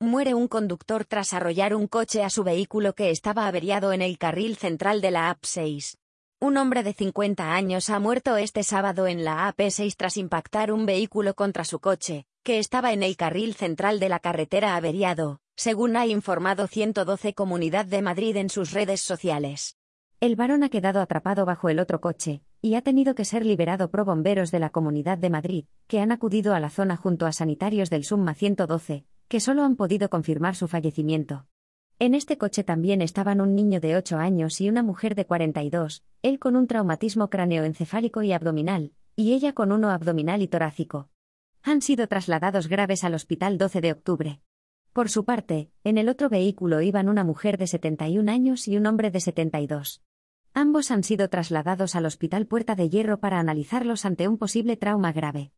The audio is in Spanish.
Muere un conductor tras arrollar un coche a su vehículo que estaba averiado en el carril central de la AP6. Un hombre de 50 años ha muerto este sábado en la AP6 tras impactar un vehículo contra su coche, que estaba en el carril central de la carretera averiado, según ha informado 112 Comunidad de Madrid en sus redes sociales. El varón ha quedado atrapado bajo el otro coche, y ha tenido que ser liberado por bomberos de la Comunidad de Madrid, que han acudido a la zona junto a sanitarios del Summa 112, que solo han podido confirmar su fallecimiento. En este coche también estaban un niño de 8 años y una mujer de 42, él con un traumatismo craneoencefálico y abdominal, y ella con uno abdominal y torácico. Han sido trasladados graves al hospital 12 de octubre. Por su parte, en el otro vehículo iban una mujer de 71 años y un hombre de 72. Ambos han sido trasladados al Hospital Puerta de Hierro para analizarlos ante un posible trauma grave.